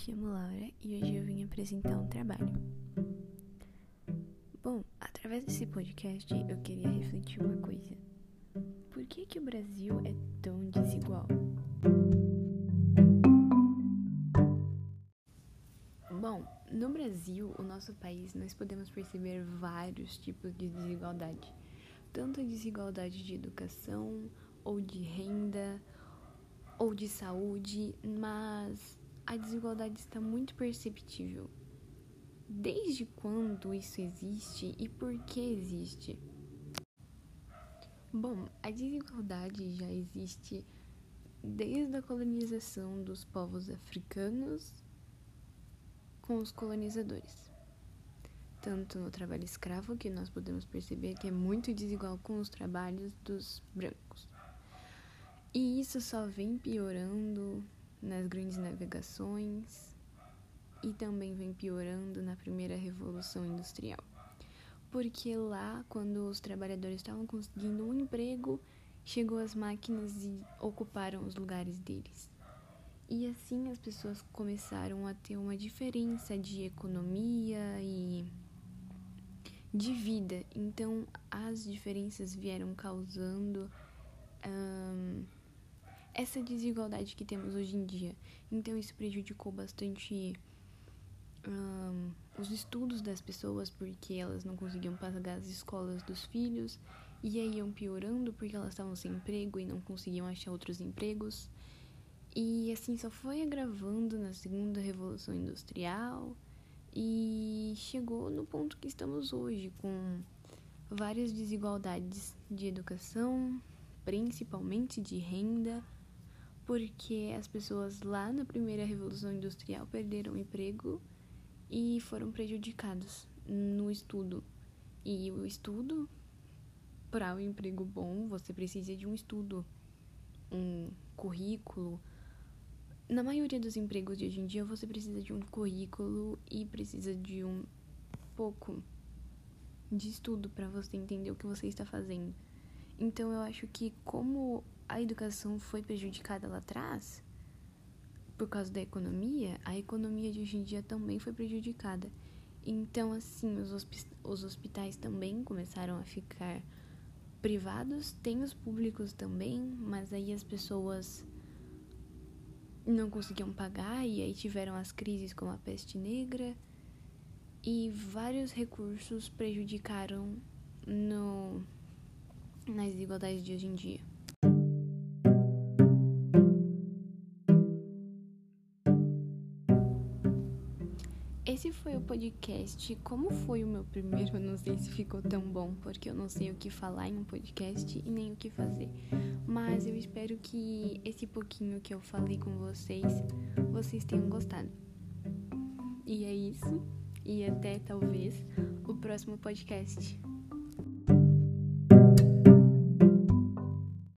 chamo Laura e hoje eu vim apresentar um trabalho. Bom, através desse podcast eu queria refletir uma coisa. Por que que o Brasil é tão desigual? Bom, no Brasil, o nosso país, nós podemos perceber vários tipos de desigualdade. Tanto a desigualdade de educação, ou de renda, ou de saúde, mas a desigualdade está muito perceptível. Desde quando isso existe e por que existe? Bom, a desigualdade já existe desde a colonização dos povos africanos com os colonizadores. Tanto no trabalho escravo, que nós podemos perceber que é muito desigual com os trabalhos dos brancos. E isso só vem piorando nas grandes navegações e também vem piorando na primeira revolução industrial. Porque lá, quando os trabalhadores estavam conseguindo um emprego, chegou as máquinas e ocuparam os lugares deles. E assim as pessoas começaram a ter uma diferença de economia e de vida. Então as diferenças vieram causando essa desigualdade que temos hoje em dia. Então isso prejudicou bastante um, os estudos das pessoas porque elas não conseguiam pagar as escolas dos filhos e aí iam piorando porque elas estavam sem emprego e não conseguiam achar outros empregos. E assim só foi agravando na segunda revolução industrial e chegou no ponto que estamos hoje com várias desigualdades de educação, principalmente de renda, porque as pessoas lá na primeira revolução industrial perderam emprego e foram prejudicados no estudo. E o estudo, para o um emprego bom, você precisa de um estudo, um currículo. Na maioria dos empregos de hoje em dia, você precisa de um currículo e precisa de um pouco de estudo para você entender o que você está fazendo. Então eu acho que como a educação foi prejudicada lá atrás, por causa da economia, a economia de hoje em dia também foi prejudicada. Então, assim, os, os hospitais também começaram a ficar privados, tem os públicos também, mas aí as pessoas não conseguiam pagar e aí tiveram as crises como a peste negra e vários recursos prejudicaram no nas desigualdades de hoje em dia. Esse foi o podcast. Como foi o meu primeiro? Eu não sei se ficou tão bom, porque eu não sei o que falar em um podcast e nem o que fazer. Mas eu espero que esse pouquinho que eu falei com vocês, vocês tenham gostado. E é isso. E até talvez o próximo podcast.